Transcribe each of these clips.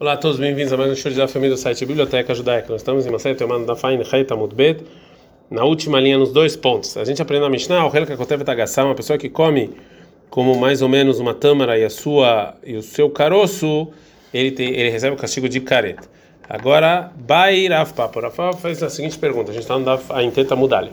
Olá a todos, bem-vindos a mais um show da família do site Biblioteca Judaica. Nós estamos em uma série chamada da Fain Reita Mudbet, na última linha, nos dois pontos. A gente aprendeu na Mishnah, o Helka Kotev Tagassá, uma pessoa que come como mais ou menos uma tâmara e a sua e o seu caroço, ele tem, ele recebe o castigo de careta. Agora, Bai Rav Papa. Rav faz a seguinte pergunta, a gente está andando a intenta mudar ali.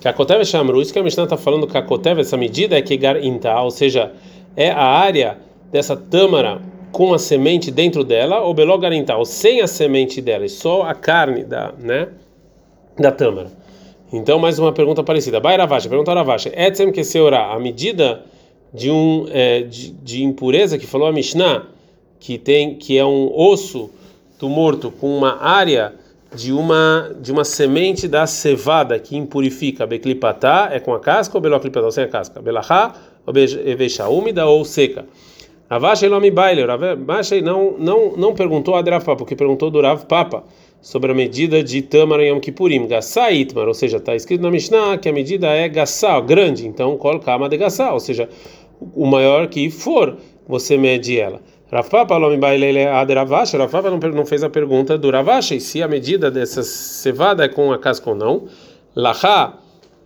Que a Kotev Shamru, isso que a Mishnah está falando que a Kotev, essa medida é que Inta, ou seja, é a área dessa tâmara com a semente dentro dela, ou belogarental, sem a semente dela, e só a carne da, né, da tâmara. Então, mais uma pergunta parecida. Bairavacha, pergunta Ravacha. Etzem que seorá, a medida de um é, de, de, impureza que falou a Mishnah, que tem que é um osso do morto com uma área de uma de uma semente da cevada que impurifica. Beklipatá é com a casca ou beloclipatá sem a casca? Belachá ou bevecha úmida ou seca? Ravash Elomi Bailer, Ravash não, não, não perguntou a Rav Papa, porque perguntou do Rav Papa sobre a medida de Tamar Yom Kippurim, Gassá Itmar, ou seja, está escrito na Mishnah que a medida é Gassá, grande, então coloca de Gassá, ou seja, o maior que for, você mede ela. Rav Papa Elomi Bailer Ad Ravash, Rav Papa não, não fez a pergunta do Ravash, se a medida dessa cevada é com a casca ou não. Lachá,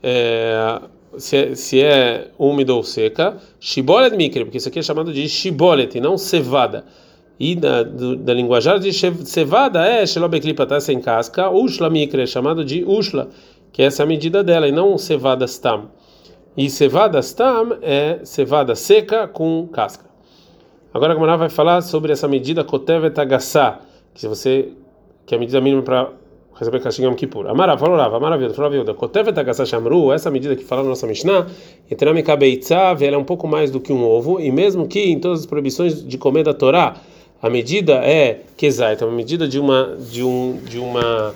é, se é, se é úmida ou seca, shibolet mikre, porque isso aqui é chamado de shibolet e não cevada. E da, do, da linguajar de cevada é shelobeklipa, tá sem casca, ushla mikre, é chamado de ushla, que essa é a medida dela, e não cevada stam. E cevada stam é cevada seca com casca. Agora a Gamara vai falar sobre essa medida kotevet que se você que é a medida mínima para receber castigo Yom Kippur. Amara, falou Rava, maravilha, falou Raviuda. Kotevet Agassah Shamru, essa medida que fala na nossa Mishnah, Etenami Kabeitzav, ela é um pouco mais do que um ovo, e mesmo que em todas as proibições de comer da Torá, a medida é Kezait, é uma medida de uma, de, um, de uma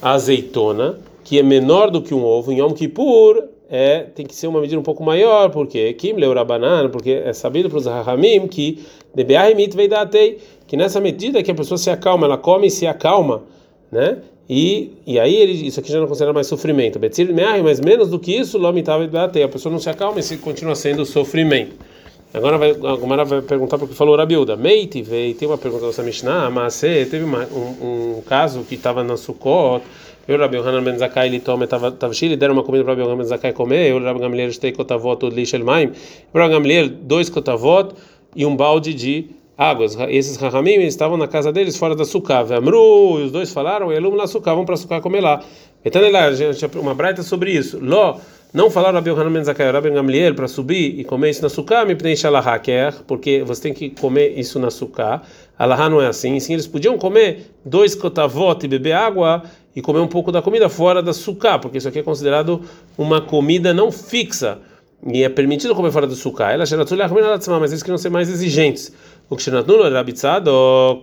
azeitona, que é menor do que um ovo, em Yom Kippur, é, tem que ser uma medida um pouco maior, porque Kim Leurabanan, porque é sabido para os Rahamim que que nessa medida que a pessoa se acalma, ela come e se acalma, né? E, e aí ele, isso aqui já não considera mais sofrimento. Betzir mas menos do que isso, lomitava e a pessoa não se acalma e se continua sendo sofrimento. Agora vai, a Gomara vai perguntar porque falou Rabiuda. Meite veio, tem uma pergunta da Mishnah, mas teve uma, um, um, caso que estava na Sukkot, eu Rabi Yohanan ben Zakai ele toma ele deram uma comida para Rabi Yohanan ben Zakai comer, eu Rabi Gamliel estei kotavot lixo el Rabi Gamliel dois kotavot e um balde de águas. Esses Rahamim estavam na casa deles fora da Sukkah. Amru, e os dois falaram, Elum na Sukkah, vão para a Sukkah comer lá. Então, uma braita sobre isso. Ló, não falaram Rabi Yohanan ben Zakkai, Rabi Gamliel para subir e comer isso na Sukkah, me preenche Allahá, quer, porque você tem que comer isso na Sukkah. Allahá não é assim. Sim, eles podiam comer dois kotavot e beber água e comer um pouco da comida fora da Sukkah, porque isso aqui é considerado uma comida não fixa. E é permitido comer fora do sukkah. Ela mas eles queriam ser mais exigentes. O que Shenatnu era abitzado,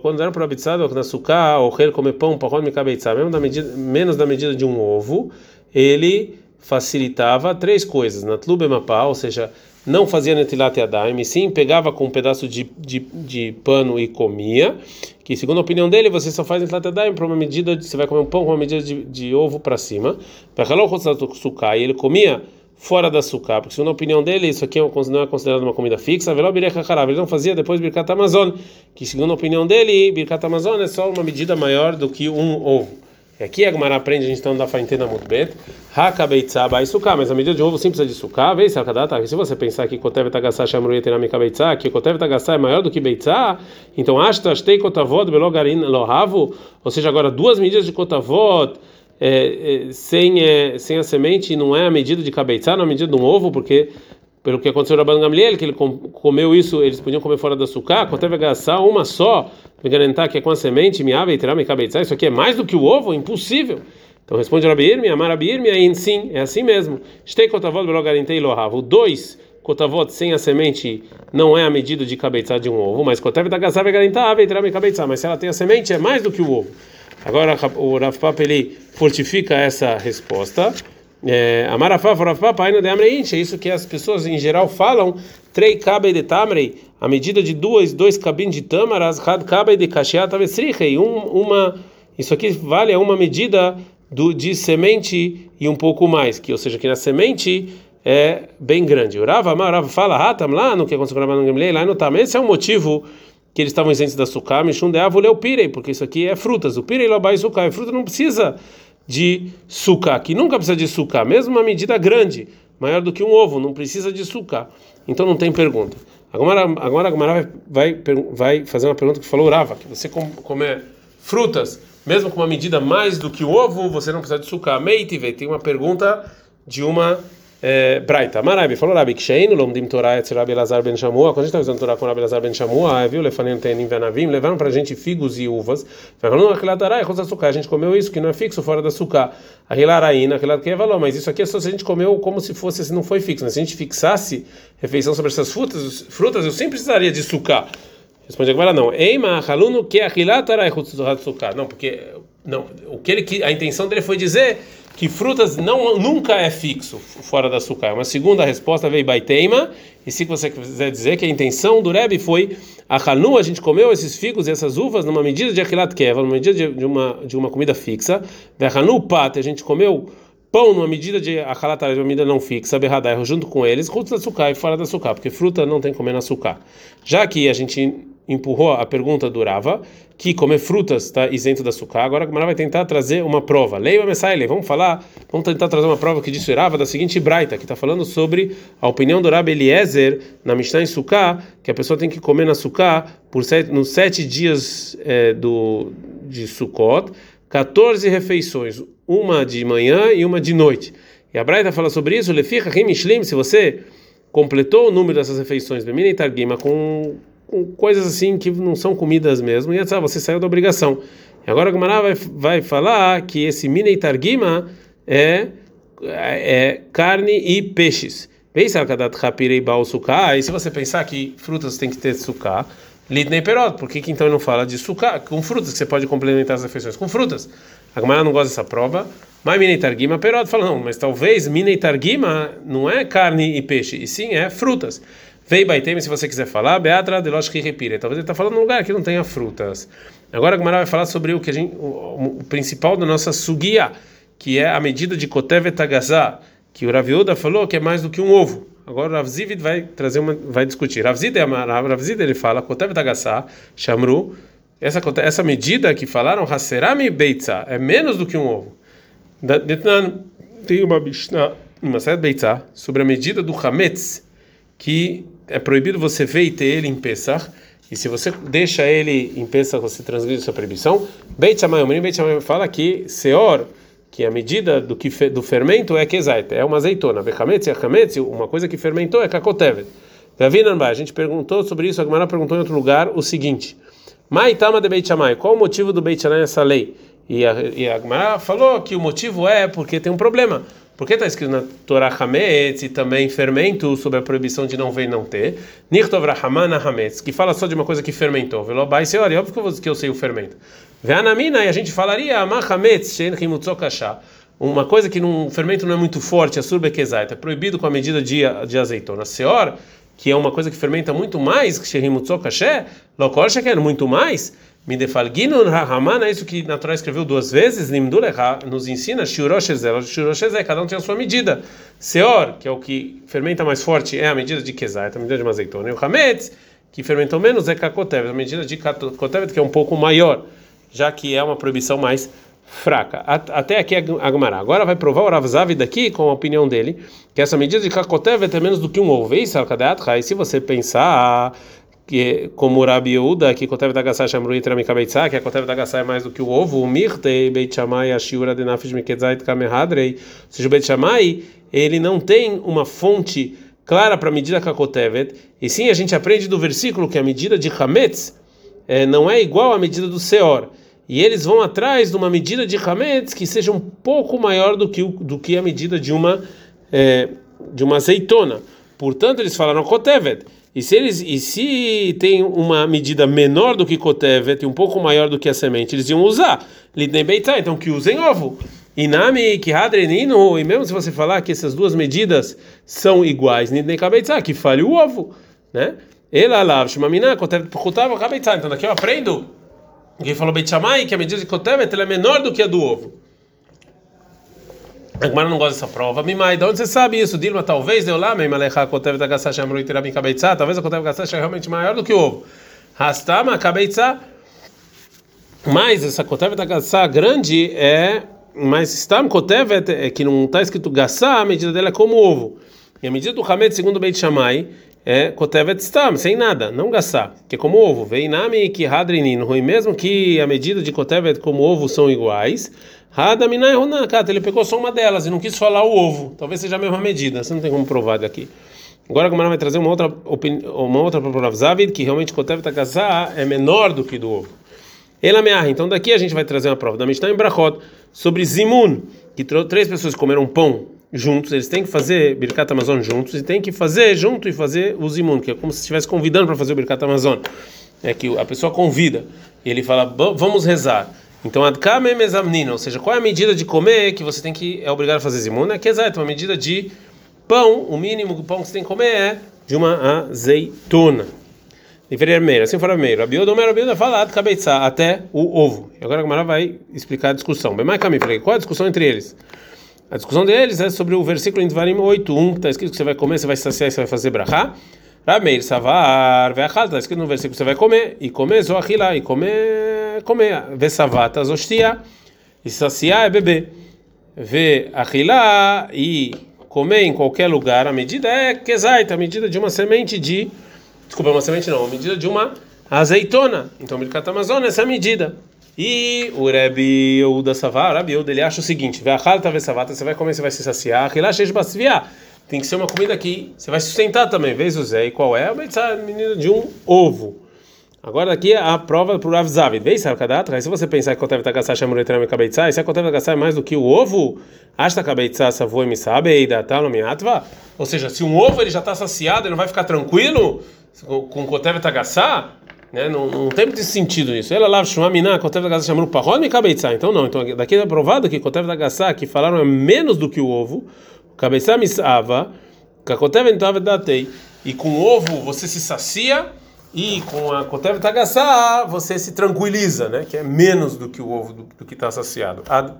quando era para abitzado, na sukkah, ou rei comer pão, pão, me mesmo da medida, menos da medida de um ovo, ele facilitava três coisas. Na tlubemapá, ou seja, não fazia netilat yadayim, sim pegava com um pedaço de, de, de pano e comia, que segundo a opinião dele, você só faz netilat yadayim para uma medida, de, você vai comer um pão com uma medida de, de ovo para cima. E ele comia fora da sucá, porque segundo a opinião dele, isso aqui é não é considerado uma comida fixa, ele não fazia depois Birkat Amazon, que segundo a opinião dele, Birkat Amazon é só uma medida maior do que um ovo. E aqui a Gemara aprende, a gente está na Faintena Mutbet, Hakabeitzá bai suká, mas a medida de ovo simples é de suká, vê se se você pensar que Kotev Tagassá Shamruye Tenami Kabeitzá, que Kotev Tagassá é maior do que Beitzá, então Ashta Shtei Kotavod Belogarin Lohavu, ou seja, agora duas medidas de Kotavod, é, é, sem, é, sem a semente não é a medida de cabeçar, não é a medida de um ovo, porque pelo que aconteceu Rabban Gamliel, que ele comeu isso, eles podiam comer fora da açúcar, quando gastar uma só, garantir que é com a semente, me ave e tirar me cabeçar, isso aqui é mais do que o ovo, impossível. Então responde Rabir, me amar Rabir, me aí sim, é assim mesmo. Stei kotavot belo garantei lohav. O dois kotavot sem a semente não é a medida de cabeçar de um ovo, mas kotav da garantir ave e tirar me cabeçar, mas se ela tem a semente é mais do que o ovo. Agora o Rav Papa ele fortifica essa resposta. É, Amarafá, Rav Papa, ainda de Amreinche, é isso que as pessoas em geral falam, trei cabe de tamrei, a medida de duas, dois cabines de tamaras, had cabe de kashiata vesrichei, um, uma, isso aqui vale a uma medida do, de semente e um pouco mais, que ou seja, que na semente é bem grande. O Rav Amar, Rav fala, Hatam lá, no que aconteceu com o lá no Tam, esse é o motivo que eles estavam isentos da suká, mishum de avuleu pirei, porque isso aqui é frutas. O pirei lobai suká, e fruta não precisa de suká, que nunca precisa de suká, mesmo uma medida grande, maior do que um ovo, não precisa de suká. Então não tem pergunta. Agora, agora a Gamara vai, vai, vai fazer uma pergunta que falou Rava, que você comer frutas, mesmo com uma medida mais do que o ovo, você não precisa de sucar. Meite, tem uma pergunta de uma é, Braita. Marabi falou Rabi Kshein, Lomdim Torah et Rabi Lazar ben Shamua. Quando a gente está usando Torah com Rabi Lazar ben Shamua, viu? Lefanem Tenim Venavim, levaram para a gente figos e uvas. Falaram, Aquilatará, é açúcar. A gente comeu isso que não é fixo fora da. Aquilaraína, aquilo que é valor. Mas isso aqui é só se a gente comeu como se fosse, se não foi fixo. Mas se a gente fixasse refeição sobre essas frutas, frutas eu sempre precisaria de sucar. Responde agora não. Eima haluno que aquilatara açúcar. Não, porque não, o que ele a intenção dele foi dizer que frutas não nunca é fixo fora da açúcar. Uma segunda resposta veio Baiteima, e se você quiser dizer que a intenção do Rebbe foi a Hanu, a gente comeu esses figos e essas uvas numa medida de Achilat Keva, numa medida de, uma, de uma comida fixa, Hanu Pat, a gente comeu pão numa medida de Achalat de uma medida não fixa, Berradai, junto com eles, frutas da açúcar e fora da açúcar, porque fruta não tem que comer no açúcar. Já que a gente empurrou a pergunta do Rava, que comer frutas está isento da açúcar. Agora a Gemara vai tentar trazer uma prova. Leia Messaile, vamos falar, vamos tentar trazer uma prova que disse Rava da seguinte Braita, que está falando sobre a opinião do Rabbi Eliezer na Mishnah em Sukkah, que a pessoa tem que comer na Sukkah por sete, nos sete dias é, do, de Sukkot, 14 refeições, uma de manhã e uma de noite. E a Braita fala sobre isso, Leficha Mishlim, se você completou o número dessas refeições, Bemina e Targima, com com coisas assim que não são comidas mesmo, e você saiu da obrigação. E agora o Gumará vai, vai falar que esse mini targima é, é carne e peixes. E se você pensar que frutas tem que ter sucá, lidnei perot, por que, que então não fala de sucá? Com frutas, que você pode complementar as refeições com frutas. A Gamara não gosta dessa prova. Mas minei targima perot fala, não, mas talvez minei targima não é carne e peixe, e sim é frutas. Vei Baitem, se você quiser falar, Beatra de Losh Repire. Talvez ele está falando num lugar que não tenha frutas. Agora a Gemara vai falar sobre o que a gente, o, o principal da nossa sugia, que é a medida de Kotevet Agazá, que o Raviuda falou que é mais do que um ovo. Agora o Ravzivid vai trazer uma, vai discutir. Ravzid é Ravzid ele fala Kotevet Agazá, Shamru, essa essa medida que falaram Haserami Beitza é menos do que um ovo. Tem uma Mishnah, uma Beitza sobre a medida do Hametz que é proibido você ver e ter ele em Pesach, e se você deixa ele em Pesach, você transgride sua proibição. Beit Shammai, o menino Beit Shammai fala que Seor, que a medida do que do fermento é Kezait, é uma azeitona. Vechametz Achametz, uma coisa que fermentou é Kakotevet. A gente perguntou sobre isso, a Gemara perguntou em outro lugar o seguinte: Maitama de Beit Shammai, qual o motivo do Beit Shammai nessa lei? E a, e a Gemara falou que o motivo é porque tem um problema. Por que está escrito na Torá Hametz e também fermento sobre a proibição de não ver e não ter? Nirtov Rahamana Hametz, que fala só de uma coisa que fermentou. Velobai Seori, óbvio que eu, sei o fermento. Veanamina, e a gente falaria Amah Hametz, Shen Himutzokashá. Uma coisa que num fermento não é muito forte, a surbekezait, é proibido com a medida de, de azeitona. Seor, que é uma coisa que fermenta muito mais, que Shehimutzokashé, Lokor quer muito mais. Midefalgino Rahamana, é isso que na Torá escreveu duas vezes, Nimduleha nos ensina, Shuroshezel, Shuroshezel, cada um tem a sua medida. Seor, que é o que fermenta mais forte, é a medida de Kezait, a medida de uma azeitona. E o Hametz, que fermentou menos, é Kakotevet, a medida de Kakotevet, que é um pouco maior, já que é uma proibição mais fraca. Até aqui a Gemara. Agora vai provar o Rav Zavi daqui com a opinião dele, que essa medida de Kakotevet é menos do que um ovo. E se você pensar que como Rabi Yehuda, que Kotev da Gassai Shamru Yitrami Kabeitzah, que a Kotev da Gassai é mais do que o ovo, o Mirtei Beit Shammai Ashiura de Nafish Miketzait Kamehadrei, ou o Beit Shammai, ele não tem uma fonte clara para a medida Kakotevet, e sim a gente aprende do versículo que a medida de Hametz é, não é igual à medida do Seor. E eles vão atrás de uma medida de Hametz que seja um pouco maior do que, do que a medida de uma, é, de uma azeitona. Portanto, eles falaram Kotevet. E se eles e se tem uma medida menor do que Kotevet e um pouco maior do que a semente, eles iam usar. Lidnei então que usem ovo. Inami que e mesmo se você falar que essas duas medidas são iguais, Lidnei que fale o ovo, né? Então daqui eu aprendo. Quem falou Beit que a medida de Kotevet é menor do que a do ovo. A Gemara não gosta dessa prova. Mimai, de onde você sabe isso? Dilma, talvez deu lá, talvez a Kotev Gassá é realmente maior do que o ovo. Rastama kabeitza. Mas essa kotevet agassá grande é, mas stam kotevet é que não está escrito gassá, a medida dela é como ovo. E a medida do hamet segundo Beit Shammai é kotevet stam, sem nada, não gassá, que é como ovo. Veinami que hadrinin, ruim mesmo que a medida de kotevet como ovo são iguais. Hadaminai runakat, ele pegou só uma delas e não quis falar o ovo. Talvez seja a mesma medida, você não tem como provar daqui. Agora a Gomara vai trazer uma outra uma outra Rav Zavid, que realmente kotevet agassá é menor do que do ovo. Ela me Então daqui a gente vai trazer uma prova da Mishnah em Brachot sobre Zimun, que três pessoas comeram pão juntos, eles têm que fazer Birkat Amazon juntos e têm que fazer junto e fazer o Zimun, que é como se estivesse convidando para fazer o Birkat Amazon. É que a pessoa convida e ele fala, vamos rezar. Então, adkame mezamnina, ou seja, qual é a medida de comer que você tem que é obrigado a fazer zimun? É que exato, uma medida de pão, o mínimo do pão que você tem que comer é de uma azeitona. Vermelho, assim for vermelho. Rabiuda, o Rabiuda fala até o ovo. E agora a Gamara vai explicar a discussão. Bem mais caminho, qual é a discussão entre eles? A discussão deles é sobre o versículo em Dvarim 8.1, que está escrito que você vai comer, você vai saciar, você vai fazer brachá. Rameir, savar, veachal, está escrito no versículo que você vai comer, e comer, zoachilá, e comer, comer, vesavata, zostia, e saciar é beber. Ve achilá, e comer em qualquer lugar, a medida é kezaita, a medida de uma semente de Desculpa, uma semente não, a medida de uma azeitona. Então, mercado Amazônia, essa é a medida. E o Rebbe Uda Savar, o Rebbe ele acha o seguinte: você vai comer, você vai se saciar, tem que ser uma comida que você vai sustentar também. Vez o Zé, e qual é? A menina de um ovo. Agora aqui é a prova para o Rav Zavid. Vez Sarkadatra, se você pensar que Kotev Tagassá Shamuretrame Kabeitzá, se a Kotev Tagassá é mais do que o ovo, Ashta Kabeitzá Savoi Misabe, Eida Tal Miatva, ou seja, se um ovo ele já está saciado, ele não vai ficar tranquilo, com Kotev Tagassá, né? Não, não tem muito sentido isso. Ela lá, Shumamina, Kotev Tagassá chamando Parrod e Kabeitzá. Então não, então daqui é provado que Kotev Tagassá, que falaram é menos do que o ovo, Kabeitzá Misava, Kakotev Entave Datei, e com ovo você se sacia, e com a Kotev Tagassá você se tranquiliza, né? Que é menos do que o ovo do, do que está saciado. Ad.